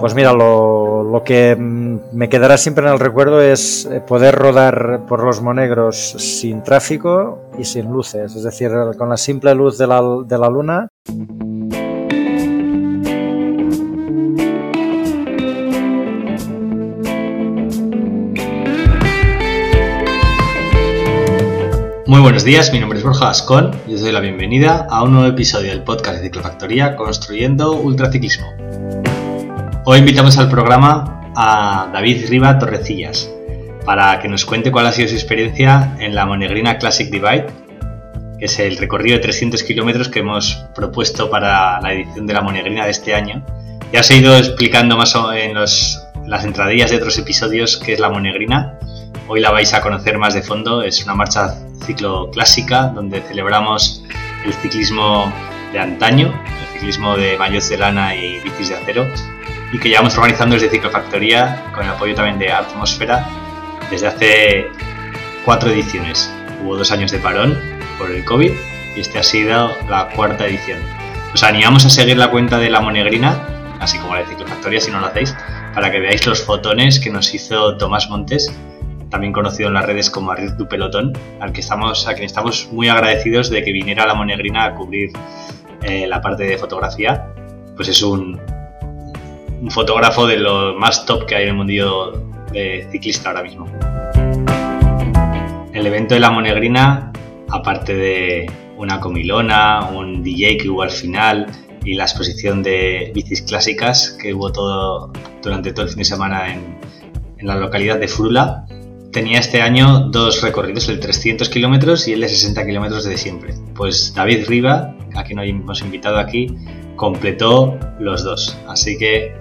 Pues mira, lo, lo, que me quedará siempre en el recuerdo es eh, poder rodar por los Monegros sin tráfico y sin luces, es decir, con la simple luz de la, de la luna. Muy buenos días, mi nombre es Borja Ascón y os doy la bienvenida a un nuevo episodio del podcast de Ciclofactoría Construyendo Ultraciclismo. Hoy invitamos al programa a David Riva Torrecillas para que nos cuente cuál ha sido su experiencia en la Monegrina Classic Divide, que es el recorrido de 300 kilómetros que hemos propuesto para la edición de la Monegrina de este año. Ya os he ido explicando más en, las entradillas de otros episodios qué es la Monegrina. Hoy la vais a conocer más de fondo. Es una marcha ciclo clásica, donde celebramos el ciclismo de antaño, el ciclismo de mayots de lana y bicis de acero, y que llevamos organizando desde Ciclofactoría, con el apoyo también de Atmosfera, desde hace cuatro ediciones. Hubo dos años de parón por el COVID y este ha sido la cuarta edición. Os animamos a seguir la cuenta de la Monegrina, así como la de Ciclofactoría si no lo hacéis, para que veáis los fotones que nos hizo Tomás Montes también conocido en las redes como Arriz du Pelotón, al que estamos, a quien estamos muy agradecidos de que viniera la Monegrina a cubrir eh, la parte de fotografía. Pues es un, un fotógrafo de lo más top que hay en el mundillo de ciclista ahora mismo. El evento de la Monegrina, aparte de una comilona, un DJ que hubo al final y la exposición de bicis clásicas que hubo todo durante todo el fin de semana en, en la localidad de Frula, tenía este año dos recorridos, el 300 kilómetros y el de 60 kilómetros de siempre. Pues David Riva, a quien hoy hemos invitado aquí, completó los dos. Así que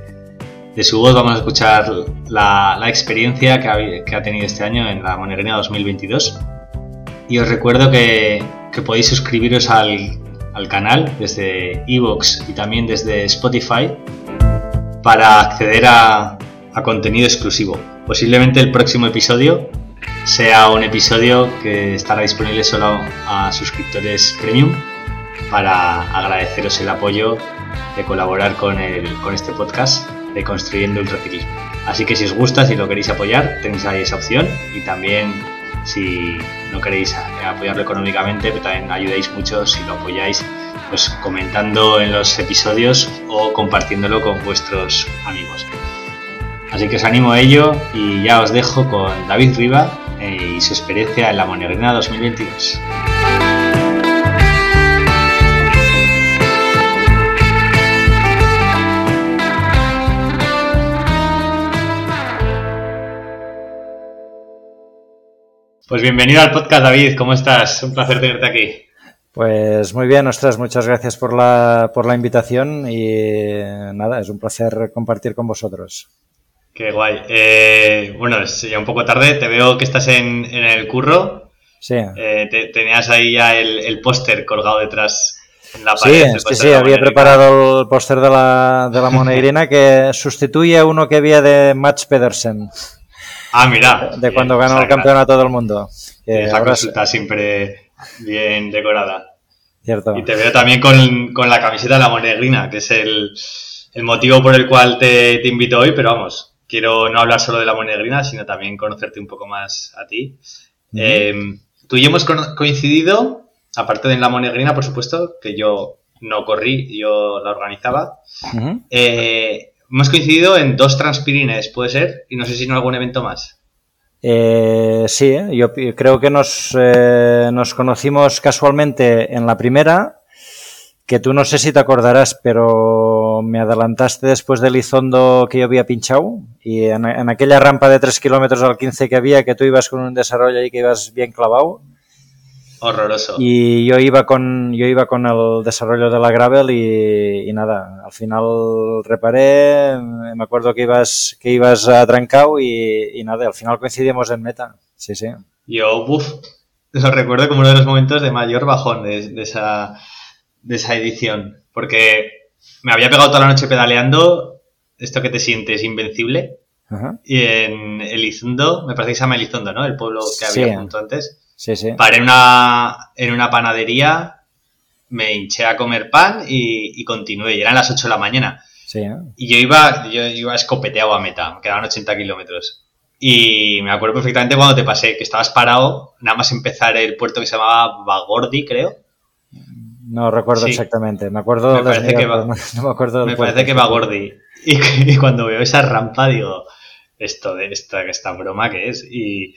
de su voz vamos a escuchar la, experiencia que ha, tenido este año en la Monegrina 2022. Y os recuerdo que, podéis suscribiros al, canal desde Evox y también desde Spotify para acceder a contenido exclusivo. Posiblemente el próximo episodio sea un episodio que estará disponible solo a suscriptores premium para agradeceros el apoyo de colaborar con este podcast de Construyendo Ultraciclismo. Así que si os gusta, si lo queréis apoyar, tenéis ahí esa opción y también si no queréis apoyarlo económicamente, pero también ayudéis mucho si lo apoyáis pues comentando en los episodios o compartiéndolo con vuestros amigos. Así que os animo a ello y ya os dejo con David Riva eh, y su experiencia en la Monegrina 2022. Pues bienvenido al podcast, David. ¿Cómo estás? Un placer tenerte aquí. Pues muy bien, ostras, muchas gracias por la, por la invitación y nada, es un placer compartir con vosotros. Qué guay. Eh, bueno, es ya un poco tarde. Te veo que estás en, el curro. Sí. Eh, tenías ahí ya el, póster colgado detrás en la pared. Sí, sí, sí. Había preparado el póster de la, de la monegrina que sustituye a uno que había de Mats Pedersen. Ah, mira. De cuando ganó el campeonato del mundo. Que Esa consulta siempre bien decorada. Cierto. Y te veo también con, la camiseta de la monegrina, que es el, motivo por el cual te, te invito hoy, pero vamos, quiero no hablar solo de la monegrina, sino también conocerte un poco más a ti. Eh, tú y yo hemos coincidido, aparte de en la monegrina, por supuesto, que yo no corrí, yo la organizaba. Eh, hemos coincidido en dos transpirines, puede ser, y no sé si en algún evento más. Eh, sí, yo creo que nos, nos conocimos casualmente en la primera que tú no sé si te acordarás, pero me adelantaste después del Izondo que yo había pinchado y en, aquella rampa de 3 kilómetros al 15 que había, que tú ibas con un desarrollo y que ibas bien clavado. Horroroso. Y yo iba con, yo iba con el desarrollo de la gravel y, nada, al final reparé, me acuerdo que ibas, que ibas a Trancao y, nada, al final coincidimos en meta. Sí, sí. Yo, uff, lo recuerdo como uno de los momentos de mayor bajón de esa de esa edición, porque me había pegado toda la noche pedaleando, esto que te sientes invencible, y en Elizondo, me parece que se llama Elizondo, ¿no? El pueblo que había junto antes. Sí, sí. Paré una, en una panadería, me hinché a comer pan y, continué, y eran las 8 de la mañana. Sí, ¿eh? Y yo iba, yo iba escopeteado a meta, me quedaban 80 kilómetros. Y me acuerdo perfectamente cuando te pasé, que estabas parado, nada más empezar el puerto que se llamaba Bagordi, creo. No recuerdo Sí. exactamente. Me acuerdo Me parece que va- no, no me acuerdo del Me puerto. parece que Bagordi. Y, y cuando veo esa rampa digo, esto de esta, esta broma que es. Y,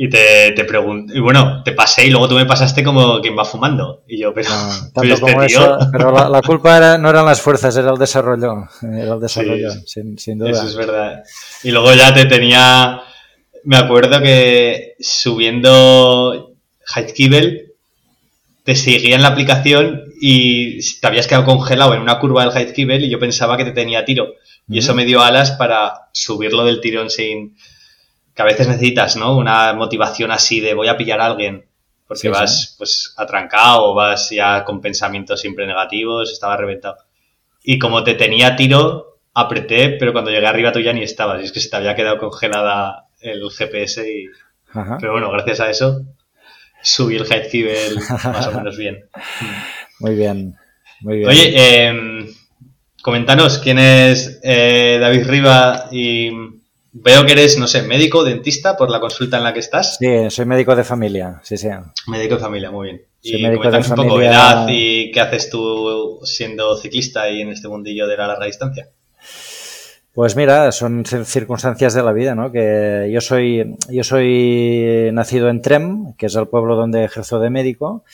y te, te pregunto, y bueno, te pasé y luego tú me pasaste como quien va fumando. Y yo, pero, No, pero este como tío, eso, pero la, la culpa era, no eran las fuerzas, era el desarrollo. Era el desarrollo, Sí, sin, sin duda. Eso es verdad. Y luego ya te tenía. Me acuerdo que subiendo Heitkibel te seguía en la aplicación y te habías quedado congelado en una curva del Heitkibel y yo pensaba que te tenía tiro. Y eso me dio alas para subirlo del tirón sin. Que a veces necesitas, ¿no? Una motivación así de voy a pillar a alguien. Porque Sí, vas pues atrancado o vas ya con pensamientos siempre negativos, estaba reventado. Y como te tenía tiro, apreté, pero cuando llegué arriba tú ya ni estabas. Y es que se te había quedado congelada el GPS. Y... Ajá. Pero bueno, gracias a eso subí el Heitkibel más o menos bien. Muy bien. Muy bien. Oye, eh, coméntanos quién es eh, David Riva y veo que eres, no sé, médico, dentista por la consulta en la que estás. Sí, soy médico de familia, sí, sí. Médico de familia, muy bien. Soy y médico de un poco familia. edad y qué haces tú siendo ciclista y en este mundillo de la larga distancia. Pues mira, son cir- circunstancias de la vida, ¿no? Que yo soy, yo soy nacido en Trem, que es el pueblo donde ejerzo de médico.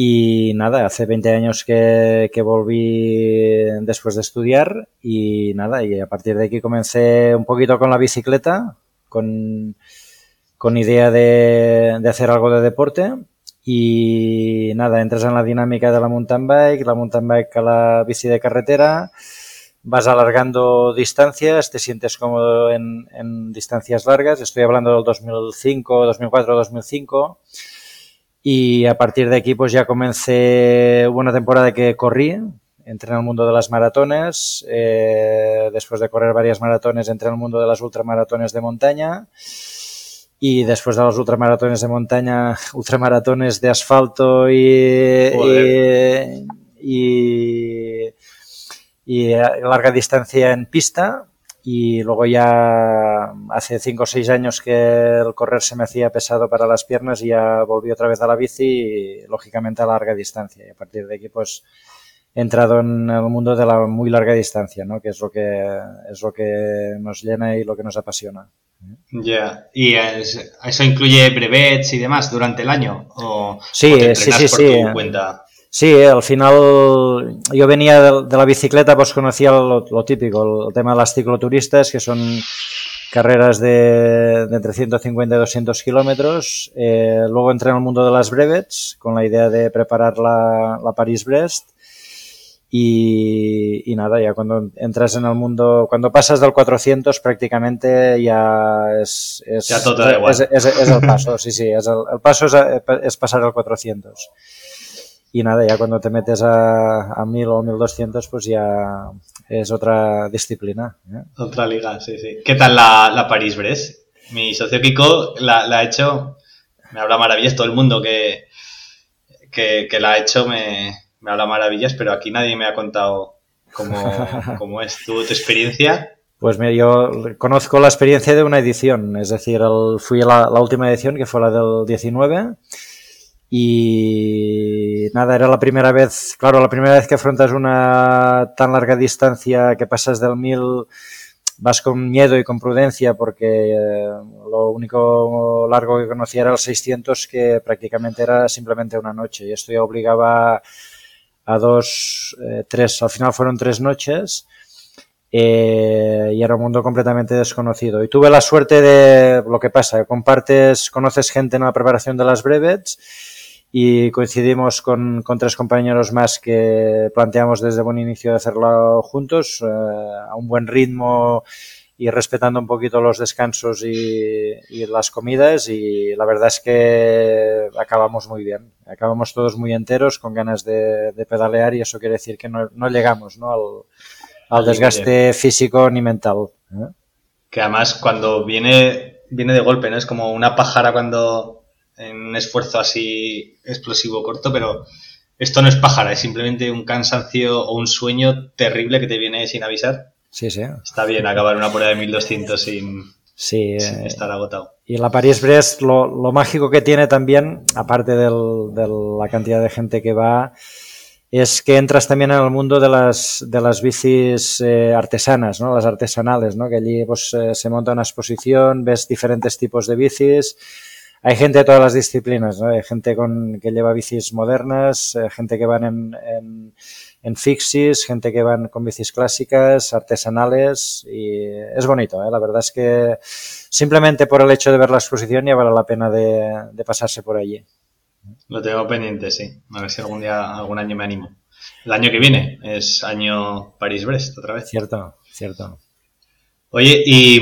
Y nada, hace 20 años que, que volví después de estudiar y nada, y a partir de aquí comencé un poquito con la bicicleta, con, con idea de, de hacer algo de deporte. Y nada, entras en la dinámica de la mountain bike, la mountain bike a la bici de carretera, vas alargando distancias, te sientes cómodo en, en distancias largas. Estoy hablando del 2005, 2004, 2005. Y a partir de aquí, pues ya comencé, una temporada que corrí, entré en el mundo de las maratones, eh, después de correr varias maratones, entré en el mundo de las ultramaratones de montaña. Y después de los ultramaratones de montaña, ultramaratones de asfalto y, y, y, y larga distancia en pista. Y luego ya hace 5 o 6 años que el correr se me hacía pesado para las piernas y ya volví otra vez a la bici y lógicamente a larga distancia. Y a partir de aquí pues he entrado en el mundo de la muy larga distancia, ¿no? que es lo que, es lo que nos llena y lo que nos apasiona. Ya. ¿Y es- eso incluye brevets y demás durante el año? ¿O, Sí, o te sí, sí, por sí. tu cuenta? Sí, al final yo venía de, de la bicicleta, pues conocía lo, lo típico, el, tema de las cicloturistas, que son carreras de, de entre 150 y 200 kilómetros. Eh, luego entré en el mundo de las brevets con la idea de preparar la, la Paris-Brest. Y, y nada, ya cuando entras en el mundo, cuando pasas del 400 prácticamente ya es, es, Ya todo es, es- el paso, sí, sí, es el, el paso es, es pasar al 400. Y nada, ya cuando te metes a, a 1000 o 1200, pues ya es otra disciplina. ¿eh? Otra liga, sí, sí. ¿Qué tal la, la París-Brest? Mi socio Kiko la, la ha hecho, me habla maravillas, todo el mundo que, que, que la ha hecho me, me habla maravillas, pero aquí nadie me ha contado cómo, cómo es tu, tu experiencia. Pues mira, yo conozco la experiencia de una edición, es decir, el- fui a la, la última edición, que fue la del 19, y nada, era la primera vez, claro, la primera vez que afrontas una tan larga distancia que pasas del 1000, vas con miedo y con prudencia, porque eh, lo único largo que conocía era el 600, que prácticamente era simplemente una noche, y esto ya obligaba a dos, eh, tres, al final fueron tres noches, eh, y era un mundo completamente desconocido. Y tuve la suerte de lo que pasa, compartes, conoces gente en la preparación de las brevets y coincidimos con, con tres compañeros más que planteamos desde buen inicio de hacerlo juntos, eh, a un buen ritmo y respetando un poquito los descansos y, y las comidas y la verdad es que acabamos muy bien, acabamos todos muy enteros con ganas de, de pedalear y eso quiere decir que no, no llegamos ¿no? al, al Al desgaste físico ni mental. ¿eh? Que además cuando viene, viene de golpe, ¿no? Es como una pájara cuando en un esfuerzo así explosivo corto, pero esto no es pájara, es simplemente un cansancio o un sueño terrible que te viene sin avisar. Sí, sí. Está bien acabar una prueba de 1200 sin, Sí, sin eh, estar agotado. y la París-Brest, lo, lo mágico que tiene también, aparte de la cantidad de gente que va, es que entras también en el mundo de las, de las bicis eh, artesanas, ¿no? Las artesanales, ¿no? Que allí pues, eh, se monta una exposición, ves diferentes tipos de bicis. Hay gente de todas las disciplinas, ¿no? Hay gente con, que lleva bicis modernas, eh, gente que van en, en, en fixies, gente que van con bicis clásicas, artesanales y es bonito, ¿eh? La verdad es que simplemente por el hecho de ver la exposición ya vale la pena de, de pasarse por allí. Lo tengo pendiente, sí. A ver si algún día, algún año me animo. El año que viene es año París-Brest, otra vez. Cierto, cierto. Oye, y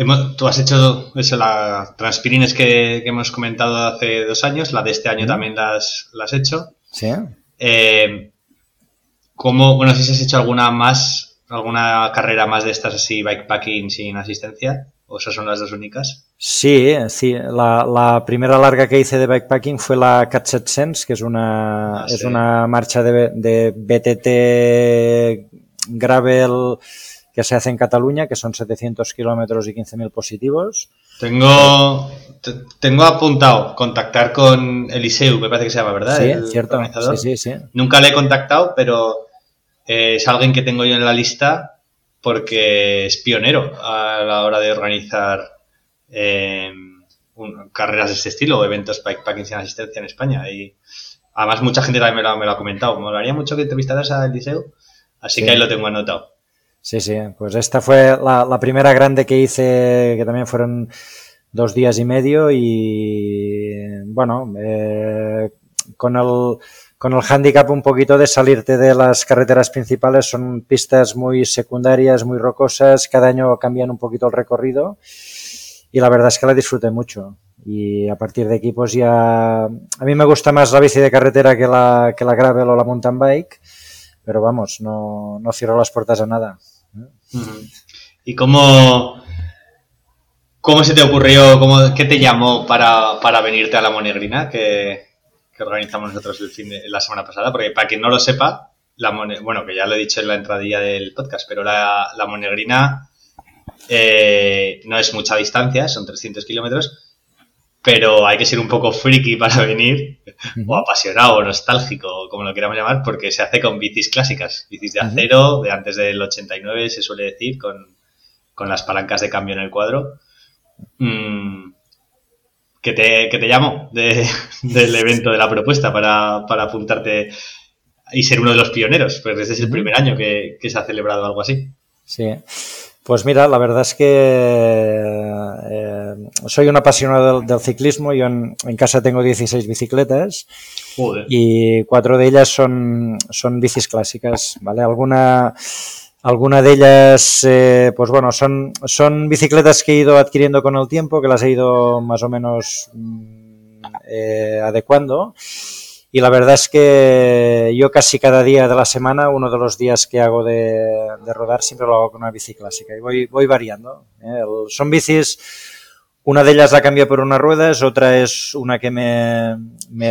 hemos- tú has hecho eso, la Transpirines que, que hemos comentado hace dos años, la de este año también la has, hecho. ¿Sí? Eh, ¿cómo, bueno, si has hecho alguna más, alguna carrera más de estas así, bikepacking sin asistencia? ¿O esas son las dos únicas? Sí, sí. La, la primera larga que hice de bikepacking fue la Cat 700, que es una, Ah, es una marcha de, de BTT gravel que se hace en Cataluña, que son 700 kilómetros y 15.000 positivos. Tengo, te- tengo apuntado contactar con Eliseu, me parece que se llama, ¿verdad? Sí, El cierto. organizador. Sí, sí, sí. Nunca le he contactado, pero eh, es alguien que tengo yo en la lista porque es pionero a la hora de organizar eh, un- carreras de este estilo eventos bikepacking sin asistencia en España. Y además mucha gente también me lo, ha- me lo ha comentado. Me molaría mucho que entrevistaras a Eliseo, así Sí. que ahí lo tengo anotado. Sí, sí, pues esta fue la, la primera grande que hice, que también fueron dos días y medio y bueno, eh, con el con el hándicap un poquito de salirte de las carreteras principales, son pistas muy secundarias, muy rocosas, cada año cambian un poquito el recorrido y la verdad es que la disfruté mucho. Y a partir de aquí, pues ya. A mí me gusta más la bici de carretera que la, que la gravel o la mountain bike, pero vamos, no, no cierro las puertas a nada. ¿Y cómo, cómo se te ocurrió, cómo, qué te llamó para, para venirte a la Monegrina que, que organizamos nosotros el fin de, la semana pasada? Porque para quien no lo sepa, la bueno, que ya lo he dicho en la entradilla del podcast, pero la, la Monegrina eh, no es mucha distancia, son 300 kilómetros, pero hay que ser un poco friki para venir, o apasionado, o nostálgico, como lo queramos llamar, porque se hace con bicis clásicas, bicis de acero, de antes del 89, se suele decir, con, con las palancas de cambio en el cuadro. Mm, ¿Qué te, qué te llamo de- del evento, de la propuesta para, para apuntarte y ser uno de los pioneros? Pues este es el primer año que, que se ha celebrado algo así. Sí. Pues mira, la verdad es que eh, soy un apasionado del, del ciclismo. Yo en, en casa tengo 16 bicicletas Joder. y cuatro de ellas son, son bicis clásicas, ¿vale? Alguna, alguna de ellas, eh, pues bueno, son, son bicicletas que he ido adquiriendo con el tiempo, que las he ido más o menos mm, eh, adecuando. Y la verdad es que yo casi cada día de la semana, uno de los días que hago de, de rodar, siempre lo hago con una bici clásica. Y voy, voy variando. ¿eh? El- son bicis, una de ellas la cambio por unas ruedas, otra es una que me,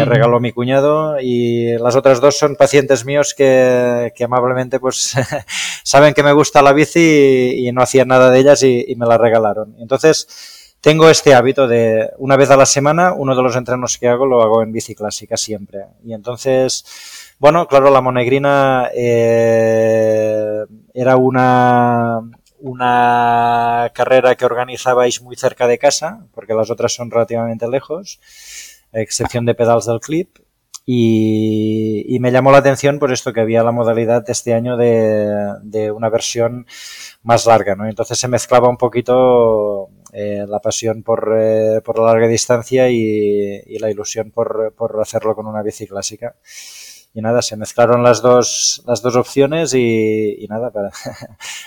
regaló mi cuñado y las otras dos son pacientes míos que, que amablemente pues saben que me gusta la bici y, y no hacían nada de ellas y, y me la regalaron. Entonces, tengo este hábito de una vez a la semana, uno de los entrenos que hago lo hago en bici clásica siempre. Y entonces, bueno, claro, la monegrina eh, era una, una carrera que organizabais muy cerca de casa, porque las otras son relativamente lejos, a excepción de pedals del clip. Y, y me llamó la atención por esto que había la modalidad de este año de, de una versión más larga, ¿no? Entonces se mezclaba un poquito eh, la pasión por, eh, por la larga distancia y, y la ilusión por, por, hacerlo con una bici clásica. Y nada, se mezclaron las dos, las dos opciones y, y nada, para,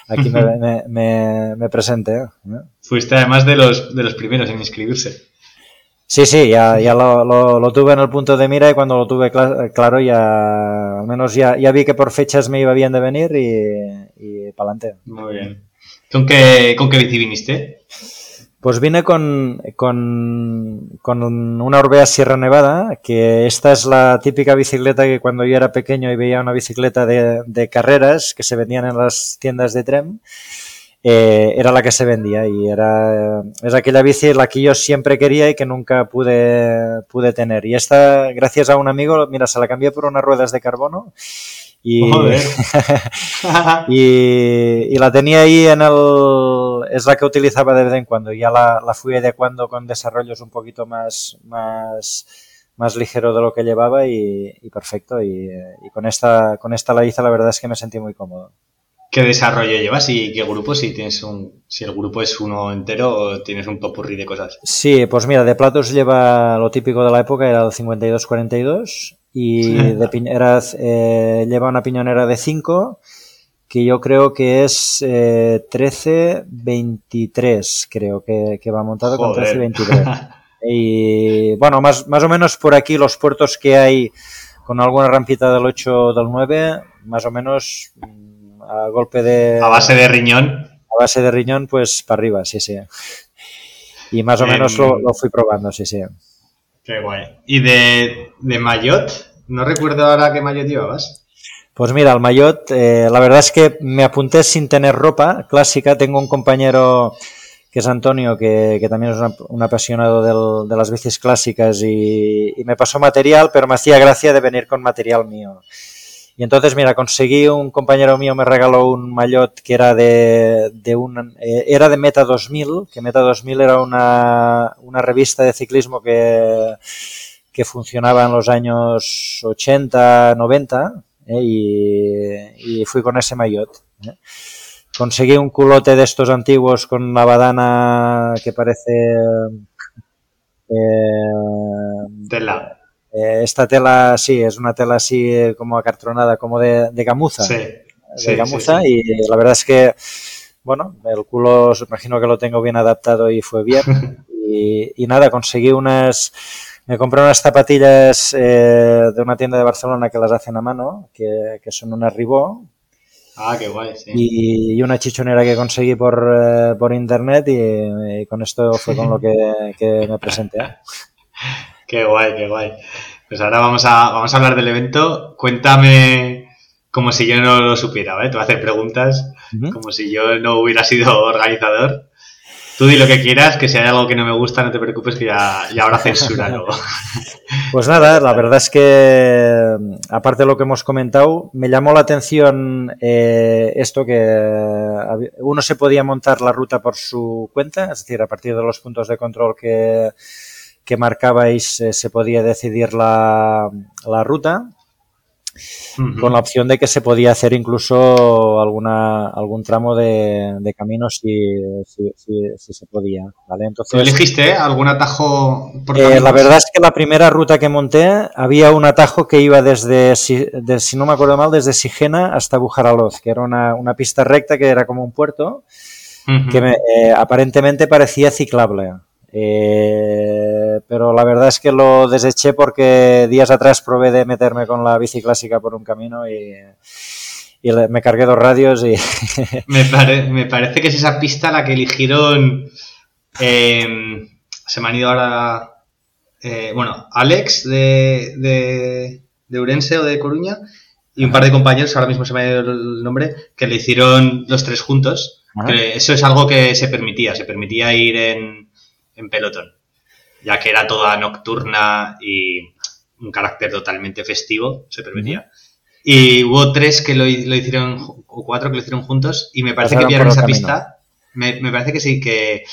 aquí me, me, me, me presenté. ¿no? Fuiste además de los, de los primeros en inscribirse. Sí, sí, ya, ya lo, lo, lo, tuve en el punto de mira y cuando lo tuve cl claro ya al menos ya, ya, vi que por fechas me iba bien de venir y, y para adelante. Muy bien. ¿Con qué, ¿Con qué bici viniste? Pues vine con, con, con, una Orbea Sierra Nevada, que esta es la típica bicicleta que cuando yo era pequeño y veía una bicicleta de, de carreras que se vendían en las tiendas de Trem, eh, era la que se vendía y era es aquella bici la que yo siempre quería y que nunca pude, pude tener. Y esta, gracias a un amigo, mira, se la cambié por unas ruedas de carbono y, y, y, la tenía ahí en el... Es la que utilizaba de vez en cuando. Ya la, la fui adecuando con desarrollos un poquito más, más, más ligero de lo que llevaba y, y perfecto. Y, y, con, esta, con esta la hice, la verdad es que me sentí muy cómodo. ¿Qué desarrollo llevas y qué grupo? Si tienes un, si el grupo es uno entero o tienes un popurrí de cosas. Sí, pues mira, de platos lleva lo típico de la época, era el 52-42 y de era, eh, lleva una piñonera de 5 que yo creo que es eh, 13-23, creo que, que, va montado Joder. con 13-23. y bueno, más, más o menos por aquí los puertos que hay con alguna rampita del 8 del 9, más o menos mm, a golpe de... A base de riñón. A base de riñón, pues para arriba, sí, sí. Y más o menos lo, lo fui probando, sí, sí. Qué guay. ¿Y de, de Mayotte? No recuerdo ahora qué Mayotte llevabas. Pues mira, el Mayotte, eh, la verdad es que me apunté sin tener ropa clásica. Tengo un compañero que es Antonio, que, también es un apasionado de las bicis clásicas y, me pasó material, pero me hacía gracia de venir con material mío. Y entonces, mira, conseguí un compañero mío me regaló un maillot que era de, eh, era de Meta 2000, que Meta 2000 era una, revista de ciclismo que, que funcionaba en los años 80, 90, eh, y, y, fui con ese maillot. Eh. Conseguí un culote de estos antiguos con la badana que parece... Eh, Tela esta tela, sí, es una tela así como acartronada, como de, de gamuza. Sí, de sí, gamuza sí, y la verdad es que, bueno, el culo imagino que lo tengo bien adaptado y fue bien. y, y, nada, conseguí unas, me compré unas zapatillas eh, de una tienda de Barcelona que las hacen a mano, que, que son unas Ribó. Ah, qué guay, sí. Y, y una chichonera que conseguí por, eh, por internet y, y, con esto fue con lo que, que me presenté. Qué guay, qué guay. Pues ahora vamos a, vamos a hablar del evento. Cuéntame como si yo no lo supiera, ¿vale? Te voy a hacer preguntas uh -huh. como si yo no hubiera sido organizador. Tú di lo que quieras, que si hay algo que no me gusta, no te preocupes, que ya, ya habrá censura. Pues nada, la verdad es que, aparte de lo que hemos comentado, me llamó la atención eh, esto que uno se podía montar la ruta por su cuenta, es decir, a partir de los puntos de control que, que marcabais eh, se podía decidir la, la ruta uh -huh. con la opción de que se podía hacer incluso alguna algún tramo de, de camino si, si, si, si, se podía ¿vale? Entonces, ¿Tú elegiste algún atajo? Por eh, la verdad es que la primera ruta que monté había un atajo que iba desde, si, de, no me acuerdo mal, desde Sigena hasta Bujaraloz, que era una, una pista recta que era como un puerto uh -huh. que me, eh, aparentemente parecía ciclable. Eh, pero la verdad es que lo deseché porque días atrás probé de meterme con la bici clásica por un camino y, y le, me cargué dos radios y... me, pare, me, parece que es esa pista la que eligieron... Eh, se me han ido ahora... Eh, bueno, Alex de, de, de, Urense o de Coruña y un par de compañeros, ahora mismo se me ha ido el nombre, que le hicieron los tres juntos. Que eso es algo que se permitía, se permitía ir en en pelotón, ya que era toda nocturna y un carácter totalmente festivo, se permitía. Y hubo tres que lo, lo, hicieron, o cuatro que lo hicieron juntos, y me parece Pasaron que vieron esa camino. pista. Me, me, parece que sí, que,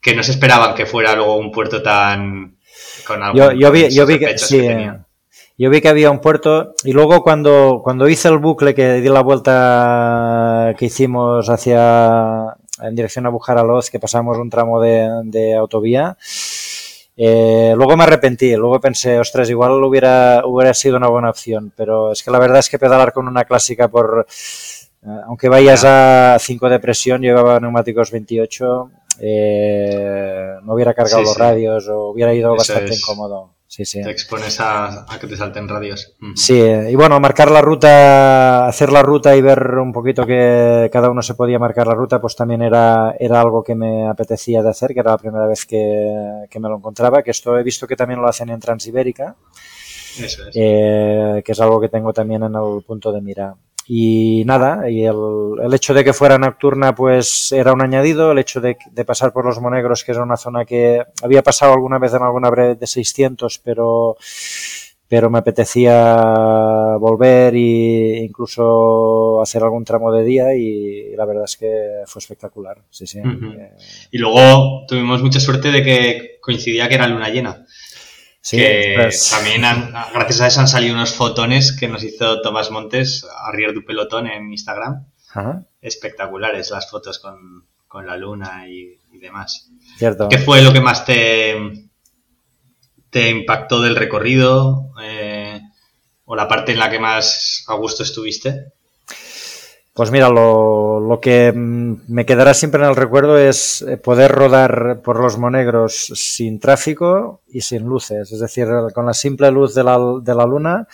que no se esperaban que fuera luego un puerto tan. Con algo, yo, yo, vi, yo vi que, sí, que yo vi que había un puerto y luego cuando, cuando hice el bucle que di la vuelta que hicimos hacia en dirección a Bujaraloz, que pasamos un tramo de, de autovía, eh, luego me arrepentí, luego pensé, ostras, igual hubiera, hubiera sido una buena opción, pero es que la verdad es que pedalar con una clásica por, eh, aunque vayas a 5 de presión, llevaba neumáticos 28, eh, no hubiera cargado sí, los sí. radios o hubiera ido Eso bastante es. incómodo. Sí, sí. Te expones a, que te salten radios. Sí, y bueno, marcar la ruta, hacer la ruta y ver un poquito que cada uno se podía marcar la ruta, pues también era, era algo que me apetecía de hacer, que era la primera vez que, que me lo encontraba, que esto he visto que también lo hacen en Transibérica. Eso es. Eh, que es algo que tengo también en el punto de mira. Y nada, y el, el, hecho de que fuera nocturna pues era un añadido, el hecho de, de, pasar por los Monegros, que era una zona que había pasado alguna vez en alguna breve de 600, pero, pero me apetecía volver e incluso hacer algún tramo de día y, la verdad es que fue espectacular. Sí, sí. Uh -huh. Y luego tuvimos mucha suerte de que coincidía que era luna llena. Sí, que pues... también han, gracias a eso han salido unos fotones que nos hizo Tomás Montes, Arrier du Pelotón en Instagram. Ajá. Espectaculares las fotos con, con la luna y, y, demás. Cierto. ¿Qué fue lo que más te, te impactó del recorrido? Eh, ¿O la parte en la que más a gusto estuviste? Pues mira, lo, lo, que me quedará siempre en el recuerdo es eh, poder rodar por los Monegros sin tráfico y sin luces, es decir, con la simple luz de la, de la luna,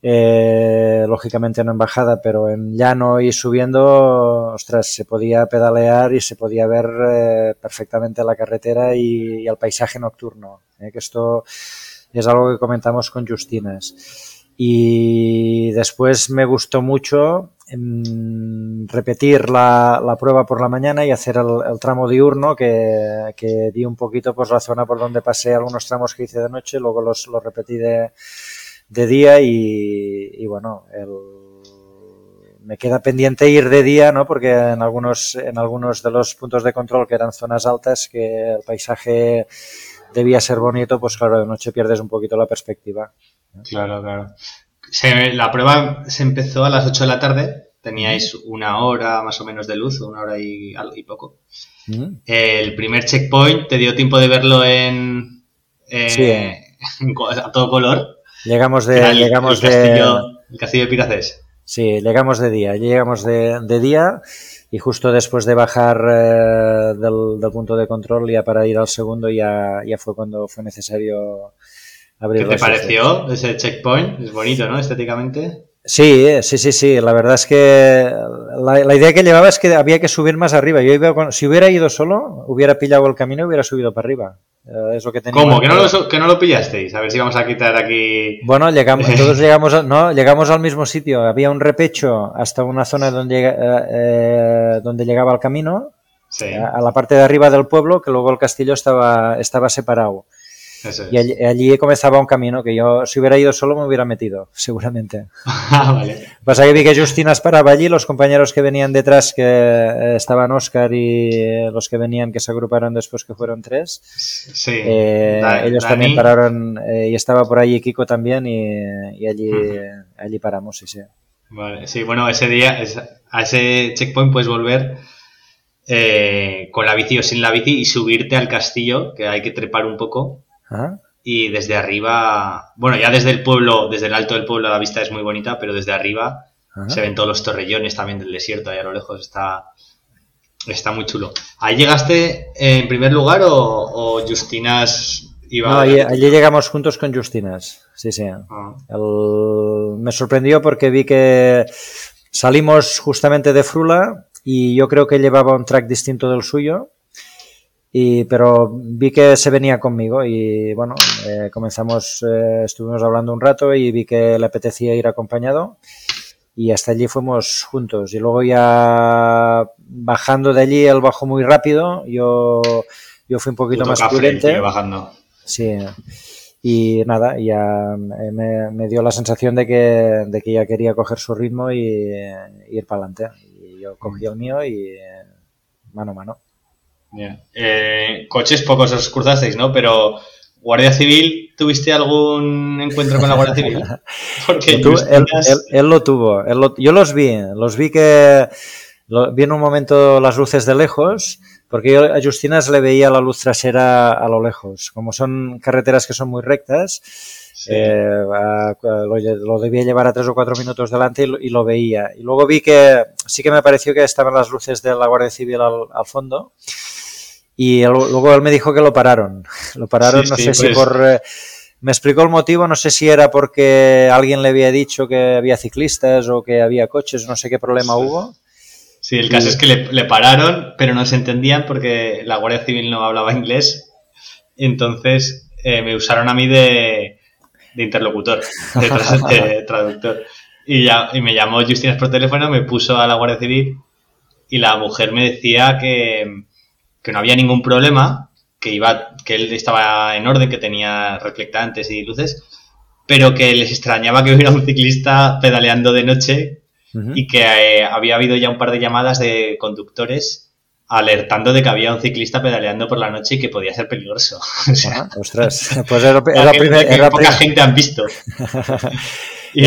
eh, lógicamente no en bajada, pero en llano y subiendo, ostras, se podía pedalear y se podía ver eh, perfectamente la carretera y, y, el paisaje nocturno, eh, que esto es algo que comentamos con Justinas. Y después me gustó mucho repetir la, la, prueba por la mañana y hacer el, el tramo diurno que, que, di un poquito pues la zona por donde pasé algunos tramos que hice de noche, luego los, los repetí de, de día y, y bueno, el, me queda pendiente ir de día, ¿no? Porque en algunos, en algunos de los puntos de control que eran zonas altas, que el paisaje debía ser bonito, pues claro, de noche pierdes un poquito la perspectiva. Claro, claro. Se, la prueba se empezó a las 8 de la tarde, teníais una hora más o menos de luz, una hora y, y poco. El primer checkpoint te dio tiempo de verlo en, eh, sí. a todo color. Llegamos de. El, llegamos el castillo, de... el castillo de Piracés. Sí, llegamos de día, llegamos de, de día y justo después de bajar eh, del, del, punto de control ya para ir al segundo ya, ya fue cuando fue necesario ¿Qué te pareció ese checkpoint? Es bonito, ¿no? Estéticamente. Sí, sí, sí, sí. La verdad es que la, la, idea que llevaba es que había que subir más arriba. Yo iba con, si hubiera ido solo, hubiera pillado el camino y hubiera subido para arriba. Uh, es lo que tenía ¿Cómo? ¿Que no, lo, ¿Que no lo pillasteis? A ver si vamos a quitar aquí. Bueno, llegamos, todos llegamos, a, no, llegamos al mismo sitio. Había un repecho hasta una zona donde, eh, eh, donde llegaba el camino, sí. a, a, la parte de arriba del pueblo, que luego el castillo estaba, estaba separado. Eso es. Y allí, allí, comenzaba un camino que yo, si hubiera ido solo, me hubiera metido, seguramente. ah, vale. Pasa que vi que Justinas paraba allí, los compañeros que venían detrás, que eh, estaban Oscar y los que venían, que se agruparon después, que fueron tres. Sí. Eh, da, ellos Dani. también pararon, eh, y estaba por allí Kiko también, y, y allí, uh -huh. allí paramos, sí, sí. Vale, sí, bueno, ese día, a ese checkpoint puedes volver eh, con la bici o sin la bici y subirte al castillo, que hay que trepar un poco ¿Ah? Y desde arriba, bueno, ya desde el pueblo, desde el alto del pueblo la vista es muy bonita, pero desde arriba ¿Ah? se ven todos los torrellones también del desierto, ahí a lo lejos está, está muy chulo. ¿Ahí llegaste en primer lugar o, o Justinas iba No, allí, allí, llegamos juntos con Justinas, sí, sí. Ah. El... Me sorprendió porque vi que salimos justamente de Frula y yo creo que llevaba un track distinto del suyo y, pero vi que se venía conmigo y bueno, eh, comenzamos, eh, estuvimos hablando un rato y vi que le apetecía ir acompañado y hasta allí fuimos juntos y luego ya bajando de allí él bajó muy rápido, yo, yo fui un poquito más prudente. Bajando. Sí, y nada, ya me, me, dio la sensación de que, de que ya quería coger su ritmo y, y ir para adelante. Y yo cogí el mío y mano a mano. Yeah. Eh, coches pocos os cruzasteis, ¿no? Pero Guardia Civil, ¿tuviste algún encuentro con la Guardia Civil? Porque tú, él, él, él, lo tuvo. Él lo, yo los vi, los vi que lo, vi en un momento las luces de lejos, porque yo a Justinas le veía la luz trasera a lo lejos. Como son carreteras que son muy rectas, sí. eh, a, lo, lo, debía llevar a tres o cuatro minutos delante y lo, y lo, veía. Y luego vi que sí que me pareció que estaban las luces de la Guardia Civil al, al fondo. Y luego él me dijo que lo pararon. Lo pararon, sí, no sí, sé pues... si por, eh, me explicó el motivo, no sé si era porque alguien le había dicho que había ciclistas o que había coches, no sé qué problema hubo. Sí, el caso es que le, pararon, pero no se entendían porque la Guardia Civil no hablaba inglés. Entonces eh, me usaron a mí de, interlocutor, de, traductor. Y, ya, y me llamó Justinas por teléfono, me puso a la Guardia Civil y la mujer me decía que, que no había ningún problema, que iba, que él estaba en orden, que tenía reflectantes y luces, pero que les extrañaba que hubiera un ciclista pedaleando de noche y que eh, había habido ya un par de llamadas de conductores alertando de que había un ciclista pedaleando por la noche y que podía ser peligroso. ostras, pues era, era, poca gente han visto. y,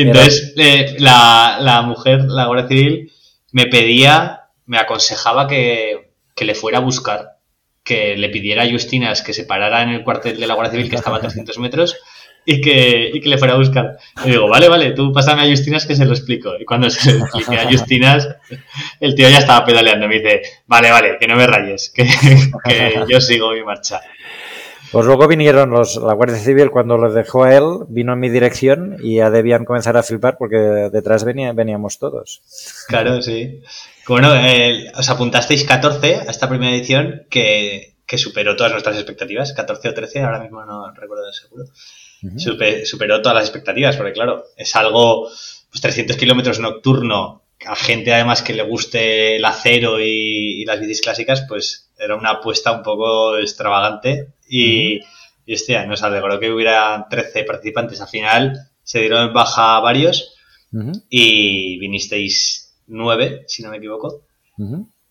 entonces eh, la, la, mujer, la Guardia Civil, me pedía, me aconsejaba que, que le fuera a buscar que le pidiera a Justinas que se parara en el cuartel de la Guardia Civil, que estaba a 300 metros, y que, y que le fuera a buscar. Y digo, vale, vale, tú pásame a Justinas que se lo explico. Y cuando se lo expliqué a Justinas, el tío ya estaba pedaleando. Me dice, vale, vale, que no me rayes, que, que yo sigo mi marcha. Pues luego vinieron los, la Guardia Civil cuando lo dejó a él, vino en mi dirección y ya debían comenzar a flipar porque detrás venía, veníamos todos. Claro, sí. Bueno, eh, os apuntasteis 14 a esta primera edición que, que, superó todas nuestras expectativas, 14 o 13, ahora mismo no recuerdo seguro. superó todas las expectativas, porque claro, es algo, pues 300 kilómetros nocturno, a gente además que le guste el acero y, las bicis clásicas, pues era una apuesta un poco extravagante. Y, y hostia, nos alegró que hubiera 13 participantes. Al final se dieron baja varios y vinisteis nueve, si no me equivoco.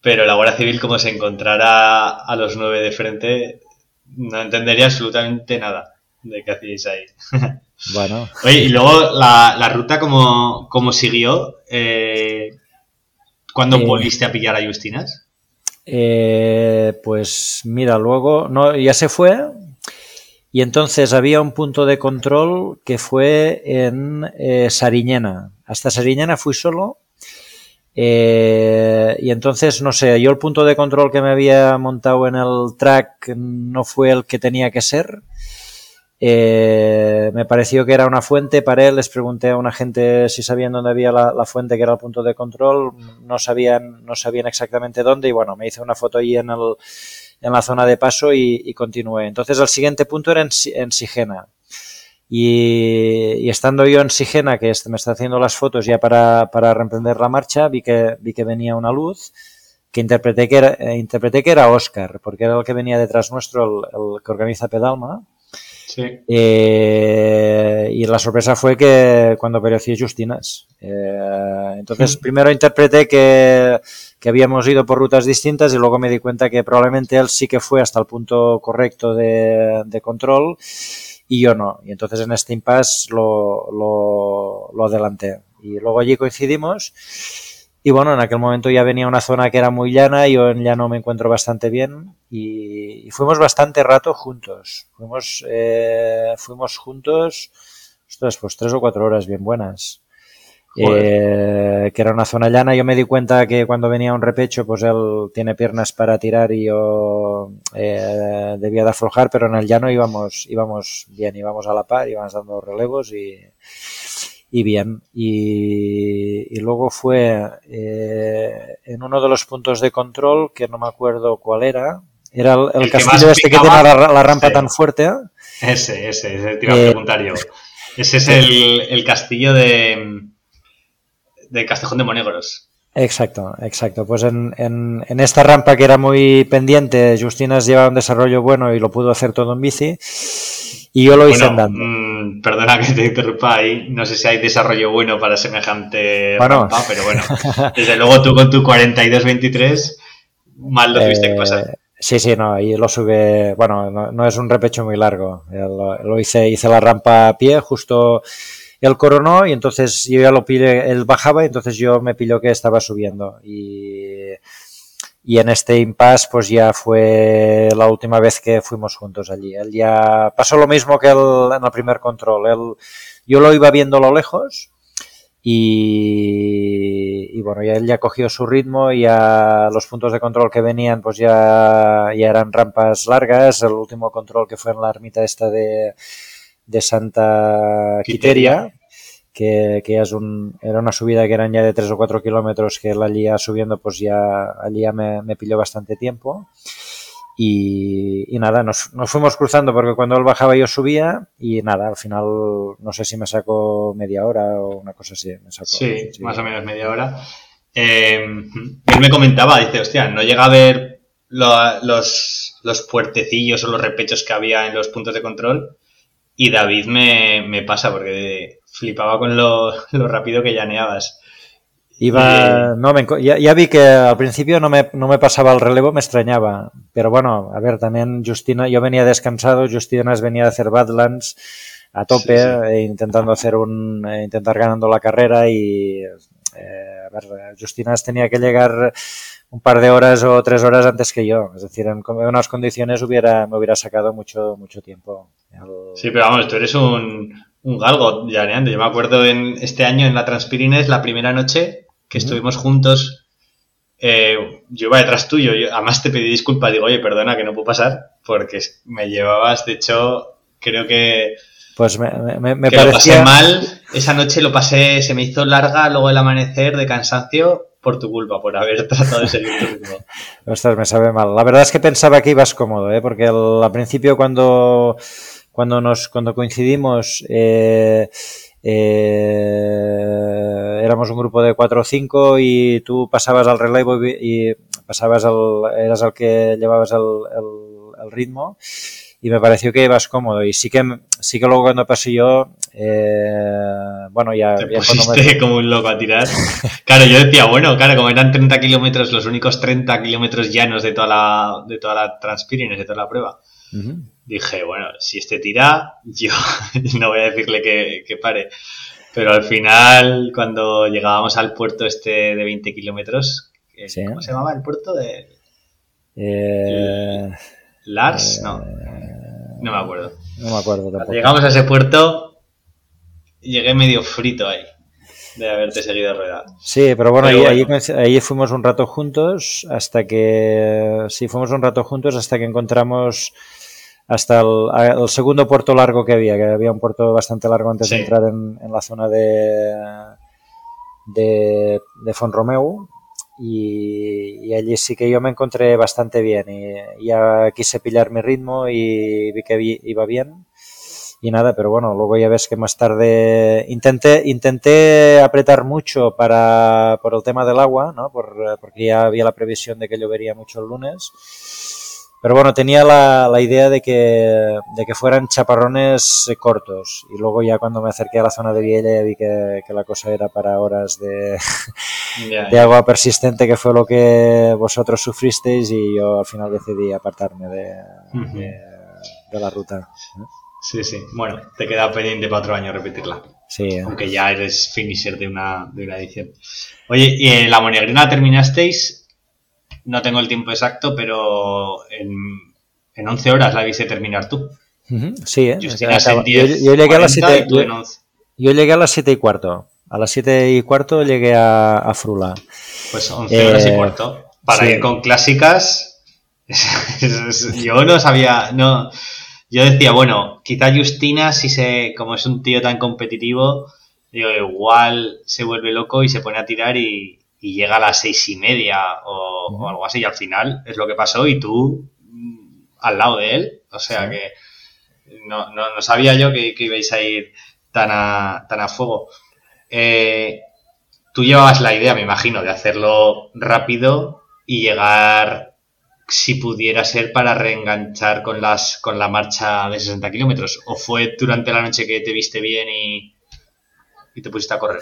Pero la Guardia Civil, como se encontrara a los nueve de frente, no entendería absolutamente nada de qué hacíais ahí. Bueno. Oye, y luego la, ruta, como, como siguió? Eh, ¿Cuándo eh, volviste a pillar a Justinas? Eh, pues mira, luego no, ya se fue, y entonces había un punto de control que fue en Sariñena. Hasta Sariñena fui solo eh, y entonces, no sé, yo el punto de control que me había montado en el track no fue el que tenía que ser. Eh, me pareció que era una fuente, para él les pregunté a una gente si sabían dónde había la, fuente que era el punto de control, no sabían, no sabían exactamente dónde y bueno, me hice una foto ahí en, el, en la zona de paso y, continué. Entonces el siguiente punto era en, en Sigena. Y, estando yo en Sigena, que me está haciendo las fotos ya para, para reemprender la marcha, vi que, vi que venía una luz que interpreté que, era, eh, interpreté que era Oscar, porque era el que venía detrás nuestro, el, que organiza Pedalma. Sí. Eh, y la sorpresa fue que cuando apareció Justinas. Eh, entonces, primero interpreté que, que, habíamos ido por rutas distintas y luego me di cuenta que probablemente él sí que fue hasta el punto correcto de, de control y yo no. Y entonces en este impasse lo, lo, lo adelanté. Y luego allí coincidimos. Y bueno, en aquel momento ya venía una zona que era muy llana, y yo en llano me encuentro bastante bien y, fuimos bastante rato juntos. Fuimos, eh, fuimos juntos, ostras, pues tres o cuatro horas bien buenas. Eh, que era una zona llana. Yo me di cuenta que cuando venía un repecho, pues él tiene piernas para tirar y yo eh, debía de aflojar, pero en el llano íbamos, íbamos bien, íbamos a la par, íbamos dando relevos y, y bien. Y, luego fue eh, en uno de los puntos de control, que no me acuerdo cuál era, era el, castillo este que tiene la, rampa tan fuerte. Ese, ese, ese, te iba a preguntar yo. Ese es el, el castillo de de Castejón de Monegros. Exacto, exacto. Pues en, en, esta rampa que era muy pendiente, Justinas lleva un desarrollo bueno y lo pudo hacer todo en bici. Y yo lo hice andando. Mm, perdona que te interrumpa ahí. No sé si hay desarrollo bueno para semejante rampa, pero bueno. Desde luego tú con tu 42-23 mal lo tuviste que pasar. Eh, sí, sí, no, ahí lo sube. Bueno, no, es un repecho muy largo. Lo, lo, hice, hice la rampa a pie, justo él coronó y entonces yo ya lo pillé, él bajaba y entonces yo me pilló que estaba subiendo y, y en este impasse pues ya fue la última vez que fuimos juntos allí. Él ya pasó lo mismo que él en el primer control. Él, yo lo iba viendo a lo lejos y, bueno, ya él ya cogió su ritmo y ya los puntos de control que venían pues ya, ya eran rampas largas. El último control que fue en la ermita esta de, de Santa Quiteria, que, que es un, era una subida que eran ya de 3 o 4 kilómetros que él allí ya subiendo pues ya allí ya me, me pilló bastante tiempo. Y, nada, nos, nos, fuimos cruzando porque cuando él bajaba yo subía y nada, al final no sé si me sacó media hora o una cosa así. Me sacó, sí, más o menos media hora. Eh, él me comentaba, dice, hostia, no llega a ver los, los puertecillos o los repechos que había en los puntos de control y David me, me pasa porque flipaba con lo, lo rápido que llaneabas. Iba, no, me, ya, ya, vi que al principio no me, no me, pasaba el relevo, me extrañaba. Pero bueno, a ver, también Justina, yo venía descansado, Justina venía a hacer Badlands a tope, sí, sí. E intentando hacer un, e intentar ganando la carrera y, eh, a ver, Justinas tenía que llegar un par de horas o tres horas antes que yo. Es decir, en unas condiciones hubiera, me hubiera sacado mucho, mucho tiempo. Sí, pero vamos, tú eres un, un galgo llaneando. Yo me acuerdo en este año en la Transpirines, la primera noche, que estuvimos juntos, eh, yo iba detrás tuyo, yo, además te pedí disculpas, digo, oye, perdona que no puedo pasar, porque me llevabas, de hecho, creo que... Pues me, me, me que parecía... lo pasé mal, esa noche lo pasé, se me hizo larga, luego el amanecer de cansancio, por tu culpa, por haber tratado de seguir tu ritmo. Ostras, me sabe mal. La verdad es que pensaba que ibas cómodo, ¿eh? porque al, al principio cuando, cuando, nos, cuando coincidimos... Eh, eh, éramos un grupo de cuatro o cinco y tú pasabas al relevo y, pasabas al, eras el que llevabas el, el, el, ritmo y me pareció que ibas cómodo y sí que sí que luego cuando pasé yo eh, bueno ya, Te ya pusiste me... como un loco a tirar claro yo decía bueno claro como eran 30 kilómetros los únicos 30 kilómetros llanos de toda la de toda la Transpirines de toda la prueba uh -huh dije, bueno, si este tira, yo no voy a decirle que, que, pare. Pero al final, cuando llegábamos al puerto este de 20 kilómetros, ¿sí? ¿cómo se llamaba el puerto? De... Eh... Lars, no. No me acuerdo. No me acuerdo tampoco. Cuando llegamos a ese puerto, llegué medio frito ahí de haberte seguido rueda. Sí, pero bueno, pero ahí, bueno. Ahí, ahí, fuimos un rato juntos hasta que sí fuimos un rato juntos hasta que encontramos hasta el, el, segundo puerto largo que había, que había un puerto bastante largo antes sí. de entrar en, en, la zona de, de, de Fonromeu. Y, allí sí que yo me encontré bastante bien y ya quise pillar mi ritmo y vi que iba bien y nada, pero bueno, luego ya ves que más tarde intenté, intenté apretar mucho para, por el tema del agua, ¿no? Por, porque ya había la previsión de que llovería mucho el lunes pero bueno, tenía la, la idea de que, de que, fueran chaparrones cortos. Y luego ya cuando me acerqué a la zona de Viella vi que, que la cosa era para horas de, yeah, de, agua persistente, que fue lo que vosotros sufristeis y yo al final decidí apartarme de, uh -huh. de, de la ruta. Sí, sí. Bueno, te queda pendiente para otro año repetirla. Sí. Aunque ya eres finisher de una, de una edición. Oye, ¿y en la Monegrina terminasteis? No tengo el tiempo exacto, pero en, en 11 horas la viste terminar tú. Uh -huh. Sí, ¿eh? Justina, acaba, 10, yo, yo, llegué 40, a las 7 yo, yo, llegué a las 7 y cuarto. A las 7 y cuarto llegué a, a Frula. Pues 11 eh, horas y cuarto. Para sí. ir con clásicas, yo no sabía, no, yo decía, bueno, quizá Justina, si se, como es un tío tan competitivo, digo, igual se vuelve loco y se pone a tirar y, y llega a las seis y media o, uh -huh. o, algo así y al final es lo que pasó y tú mm, al lado de él o sea sí. que no, no, no, sabía yo que, que, ibais a ir tan a, tan a fuego eh, tú llevabas la idea me imagino de hacerlo rápido y llegar si pudiera ser para reenganchar con las con la marcha de 60 kilómetros o fue durante la noche que te viste bien y, y te pusiste a correr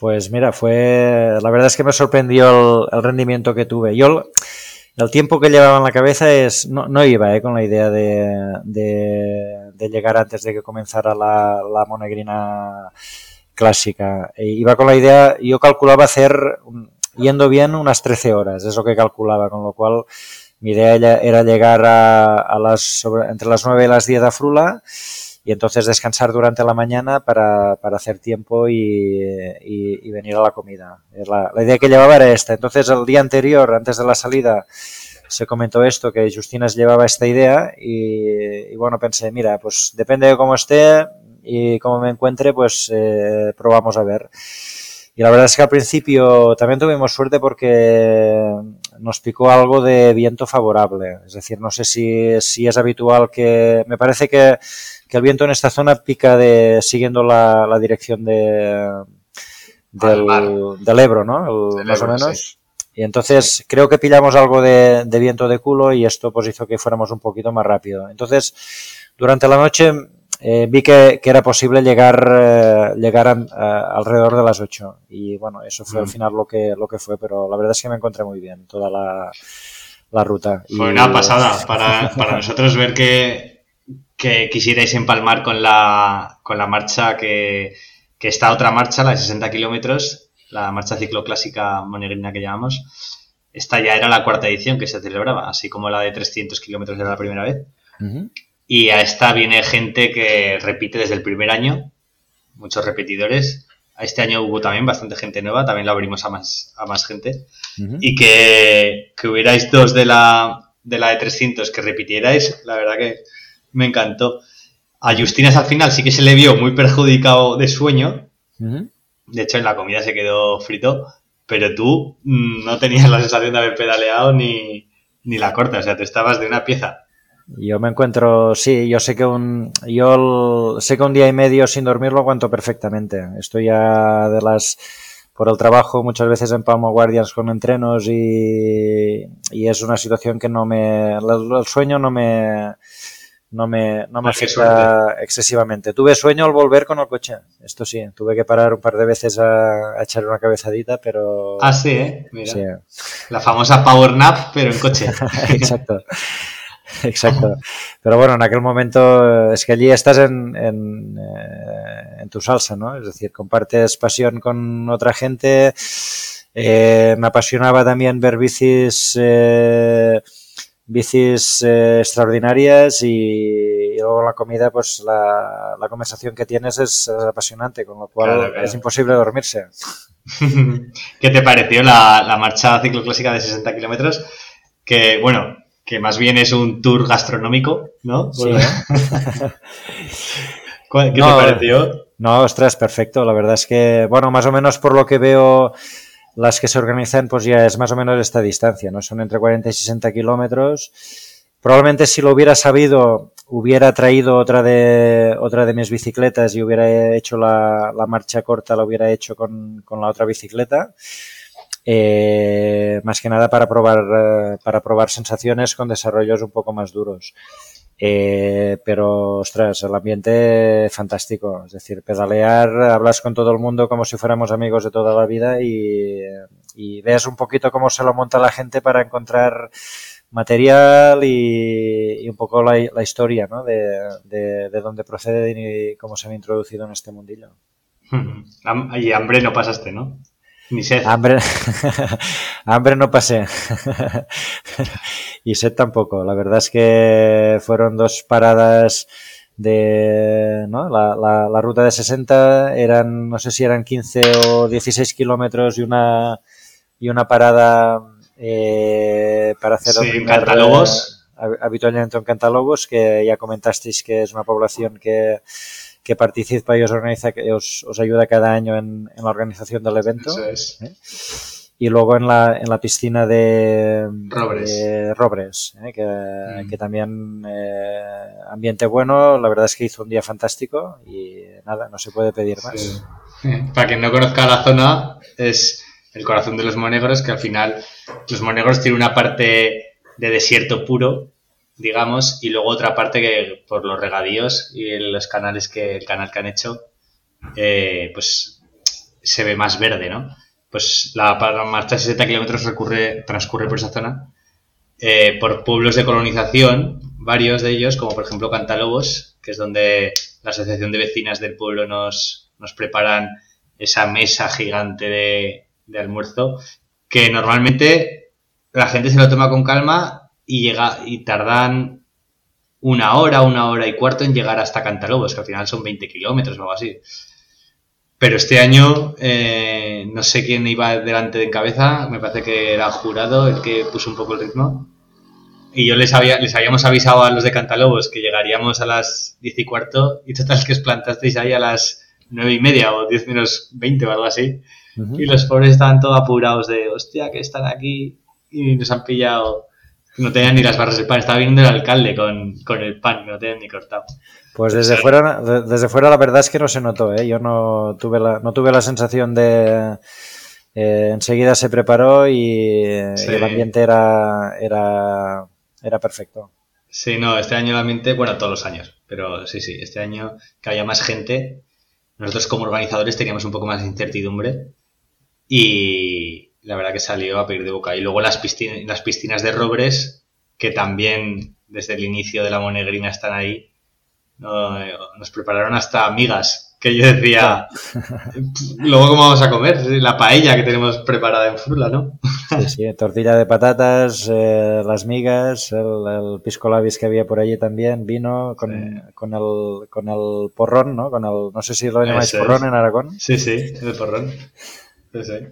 pues mira, fue. La verdad es que me sorprendió el, el rendimiento que tuve. Yo, el tiempo que llevaba en la cabeza es. No, no iba eh, con la idea de, de, de, llegar antes de que comenzara la, la monegrina clásica. E iba con la idea. Yo calculaba hacer, yendo bien, unas 13 horas, es lo que calculaba, con lo cual mi idea era llegar a, a las, sobre, entre las 9 y las 10 a Frula y entonces descansar durante la mañana para, para hacer tiempo y, y, venir a la comida. La, la idea que llevaba era esta. Entonces el día anterior, antes de la salida, se comentó esto, que Justinas llevaba esta idea y, bueno, pensé, mira, pues depende de cómo esté y cómo me encuentre, pues eh, probamos a ver. Y la verdad es que al principio también tuvimos suerte porque nos picó algo de viento favorable. Es decir, no sé si, si es habitual que... Me parece que, que, el viento en esta zona pica de siguiendo la, la dirección de, del, del, Ebro, ¿no? más o menos. Y entonces creo que pillamos algo de, viento de culo y esto pues hizo que fuéramos un poquito más rápido. Entonces, durante la noche eh, vi que, era posible llegar, eh, llegar alrededor de las 8 y bueno, eso fue al mm. final lo que, lo que fue, pero la verdad es que me encontré muy bien toda la, la ruta. Fue una pasada para, para nosotros ver que, que quisierais empalmar con la, con la marcha que, que está otra marcha, la de 60 kilómetros, la marcha cicloclásica monegrina que llamamos, esta ya era la cuarta edición que se celebraba, así como la de 300 kilómetros era la primera vez. Y a esta viene gente que repite desde el primer año, muchos repetidores. A este año hubo también bastante gente nueva, también lo abrimos a más, a más gente. Y que, que, hubierais dos de la, de la de 300 que repitierais, la verdad que me encantó. A Justinas al final sí que se le vio muy perjudicado de sueño, de hecho, en la comida se quedó frito, pero tú mm, no tenías la sensación de haber pedaleado ni, la corta, o sea, te estabas de una pieza. Yo me encuentro, sí, yo sé que un, yo sé que un día y medio sin dormir lo aguanto perfectamente. Estoy ya de las, por el trabajo muchas veces en Palmo Guardians con entrenos y, y es una situación que no me, el sueño no me, no me, no me afecta excesivamente. Tuve sueño al volver con el coche, esto sí, tuve que parar un par de veces a, echar una cabezadita, pero... Ah, sí, ¿eh? Mira. La famosa power nap, pero en coche. Exacto. Exacto. Pero bueno, en aquel momento es que allí estás en, en, eh, en tu salsa, ¿no? Es decir, compartes pasión con otra gente. Eh, me apasionaba también ver bicis eh, bicis eh, extraordinarias y, luego la comida, pues la, conversación que tienes es, apasionante, con lo cual es imposible dormirse. ¿Qué te pareció la, marcha cicloclásica de 60 kilómetros? Que, bueno, que más bien es un tour gastronómico, ¿no? Sí. ¿Qué te pareció? No, ostras, perfecto. La verdad es que, bueno, más o menos por lo que veo las que se organizan pues ya es más o menos esta distancia, ¿no? Son entre 40 y 60 kilómetros. Probablemente si lo hubiera sabido, hubiera traído otra de, otra de mis bicicletas y hubiera hecho la, la marcha corta, la hubiera hecho con, con la otra bicicleta. Eh, más que nada para probar, eh, para probar sensaciones con desarrollos un poco más duros. Eh, pero, ostras, el ambiente fantástico. Es decir, pedalear, hablas con todo el mundo como si fuéramos amigos de toda la vida y, y ves un poquito cómo se lo monta la gente para encontrar material y, un poco la, la historia ¿no? de, de, de, dónde proceden y cómo se han introducido en este mundillo. Y hambre no pasaste, ¿no? Ni sed. Hambre, hambre no pasé. y sed tampoco. La verdad es que fueron dos paradas de ¿no? la, la, ruta de 60 eran no sé si eran 15 o 16 kilómetros y una y una parada eh, para hacer sí, el primer, eh, habitualmente en Cantalobos que ya comentasteis que es una población que que participa y os organiza, que os, os ayuda cada año en, en, la organización del evento. Eso es. ¿eh? Y luego en la, en la piscina de Robres, de Robres ¿eh? que, mm. que, también eh, ambiente bueno, la verdad es que hizo un día fantástico y nada, no se puede pedir más. Sí. Para quien no conozca la zona, es el corazón de los Monegros, que al final los Monegros tiene una parte de desierto puro digamos, y luego otra parte que por los regadíos y los canales que el canal que han hecho, eh, pues se ve más verde, ¿no? Pues la, marcha de 60 kilómetros transcurre por esa zona, eh, por pueblos de colonización, varios de ellos, como por ejemplo Cantalobos, que es donde la Asociación de Vecinas del pueblo nos, nos preparan esa mesa gigante de, de almuerzo, que normalmente la gente se lo toma con calma y llega y tardan una hora, una hora y cuarto en llegar hasta Cantalobos, que al final son 20 kilómetros o algo así. Pero este año eh, no sé quién iba delante de cabeza, me parece que era jurado el que puso un poco el ritmo. Y yo les, había, les habíamos avisado a los de Cantalobos que llegaríamos a las 10 y cuarto y total que os plantasteis ahí a las 9 y media o 10 menos 20 o algo así. Y los pobres estaban todos apurados de, hostia, que están aquí y nos han pillado no tenían ni las barras de pan, estaba viniendo el alcalde con, el pan, no tenían ni cortado. Pues desde fuera, desde fuera la verdad es que no se notó, ¿eh? yo no tuve la, no tuve la sensación de eh, enseguida se preparó y, el ambiente era, era, era perfecto. Sí, no, este año el ambiente, bueno, todos los años, pero sí, sí, este año que había más gente, nosotros como organizadores teníamos un poco más de incertidumbre y, la verdad que salió a pedir de boca. Y luego las, piscinas, las piscinas de Robres, que también desde el inicio de la Monegrina están ahí, nos prepararon hasta amigas, que yo decía, luego cómo vamos a comer, la paella que tenemos preparada en Frula, ¿no? Sí, sí, tortilla de patatas, eh, las migas, el, pisco labis que había por allí también, vino con, el, con el porrón, ¿no? Con el, no sé si lo llamáis porrón en Aragón. Sí, sí, el porrón. Sí, sí.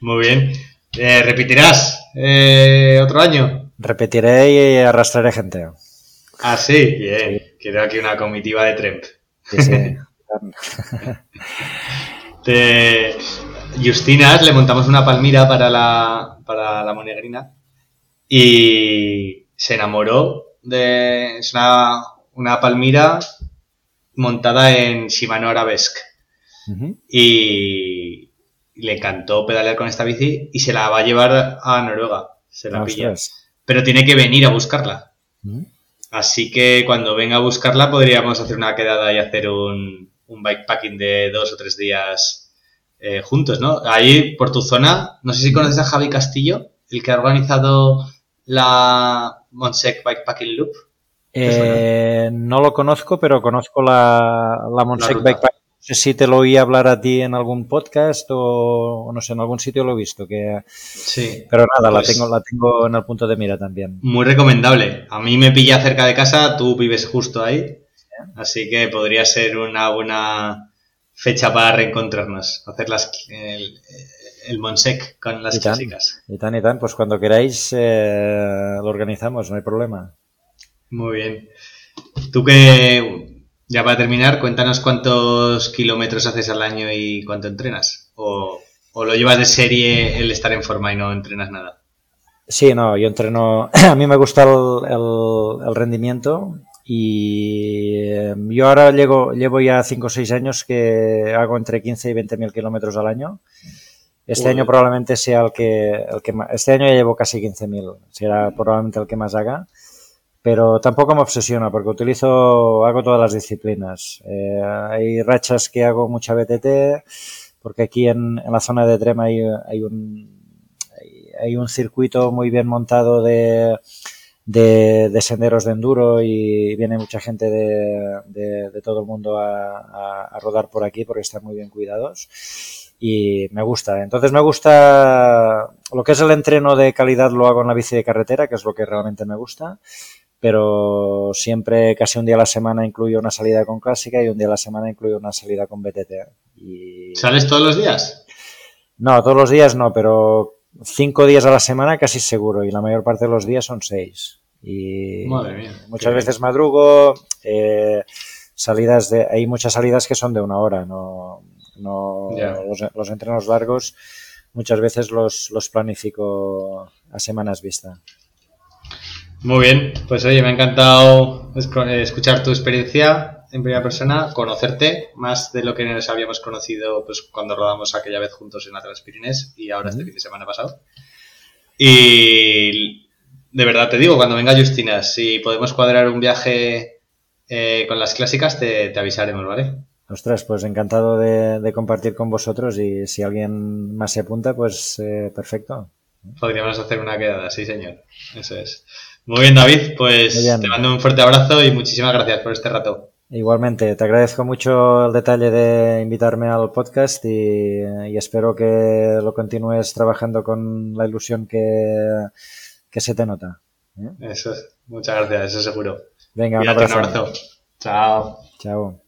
Muy bien. Eh, ¿Repetirás eh, otro año? Repetiré y arrastraré gente. Ah, sí, bien. Quiero aquí una comitiva de Tremp. Sí, sí. de Justinas le montamos una palmira para la, para la monegrina y se enamoró de. Es una, una palmira montada en Shimano Arabesque. Y le encantó pedalear con esta bici y se la va a llevar a Noruega. Se la pilla. Pero tiene que venir a buscarla. Mm. Así que cuando venga a buscarla podríamos hacer una quedada y hacer un, un bikepacking de dos o tres días eh, juntos, ¿no? Ahí por tu zona, no sé si conoces a Javi Castillo, el que ha organizado la Monsec Bikepacking Loop. Eh, no lo conozco, pero conozco la, la Monsec Bikepacking sé si te lo oí hablar a ti en algún podcast o, no sé, en algún sitio lo he visto. Que... Sí. Pero nada, la, pues tengo, la tengo en el punto de mira también. Muy recomendable. A mí me pilla cerca de casa, tú vives justo ahí. Así que podría ser una buena fecha para reencontrarnos, hacer las, el, el Monsec con las clásicas. y tan y tan, pues cuando queráis eh, lo organizamos, no hay problema. Muy bien. Tú que ya para terminar, cuéntanos cuántos kilómetros haces al año y cuánto entrenas. O, lo llevas de serie el estar en forma y no entrenas nada. Sí, no, yo entreno. A mí me gusta el, rendimiento y eh, yo ahora llevo, llevo ya 5 o 6 años que hago entre 15 y 20 mil kilómetros al año. Este año probablemente sea el que, el que más, Este año ya llevo casi 15.000, será probablemente el que más haga pero tampoco me obsesiona porque utilizo, hago todas las disciplinas. Eh, hay rachas que hago mucha BTT, porque aquí en, la zona de Trema hay, hay, un, hay, un circuito muy bien montado de, de, senderos de enduro y viene mucha gente de, de, todo el mundo a, rodar por aquí porque están muy bien cuidados y me gusta. Entonces me gusta lo que es el entreno de calidad lo hago en la bici de carretera, que es lo que realmente me gusta pero siempre, casi un día a la semana incluyo una salida con clásica y un día a la semana incluyo una salida con BTT. Y... ¿Sales todos los días? No, todos los días no, pero cinco días a la semana casi seguro y la mayor parte de los días son seis. Y muchas veces madrugo, eh, salidas de, hay muchas salidas que son de una hora, no, no los, entrenos largos muchas veces los, los planifico a semanas vista. Muy bien, pues oye, me ha encantado eh, escuchar tu experiencia en primera persona, conocerte más de lo que nos habíamos conocido pues cuando rodamos aquella vez juntos en Atlas Pirines y ahora este fin de semana pasado. Y de verdad te digo, cuando venga Justina, si podemos cuadrar un viaje eh, con las clásicas, te, avisaremos, ¿vale? Ostras, pues encantado de, compartir con vosotros y si alguien más se apunta, pues eh, perfecto. Podríamos hacer una quedada, sí señor, eso es. Muy bien, David, pues te mando un fuerte abrazo y muchísimas gracias por este rato. Igualmente, te agradezco mucho el detalle de invitarme al podcast y, espero que lo continúes trabajando con la ilusión que, se te nota. ¿eh? Eso es, muchas gracias, eso seguro. Venga, un abrazo. un abrazo. Chao. Chao.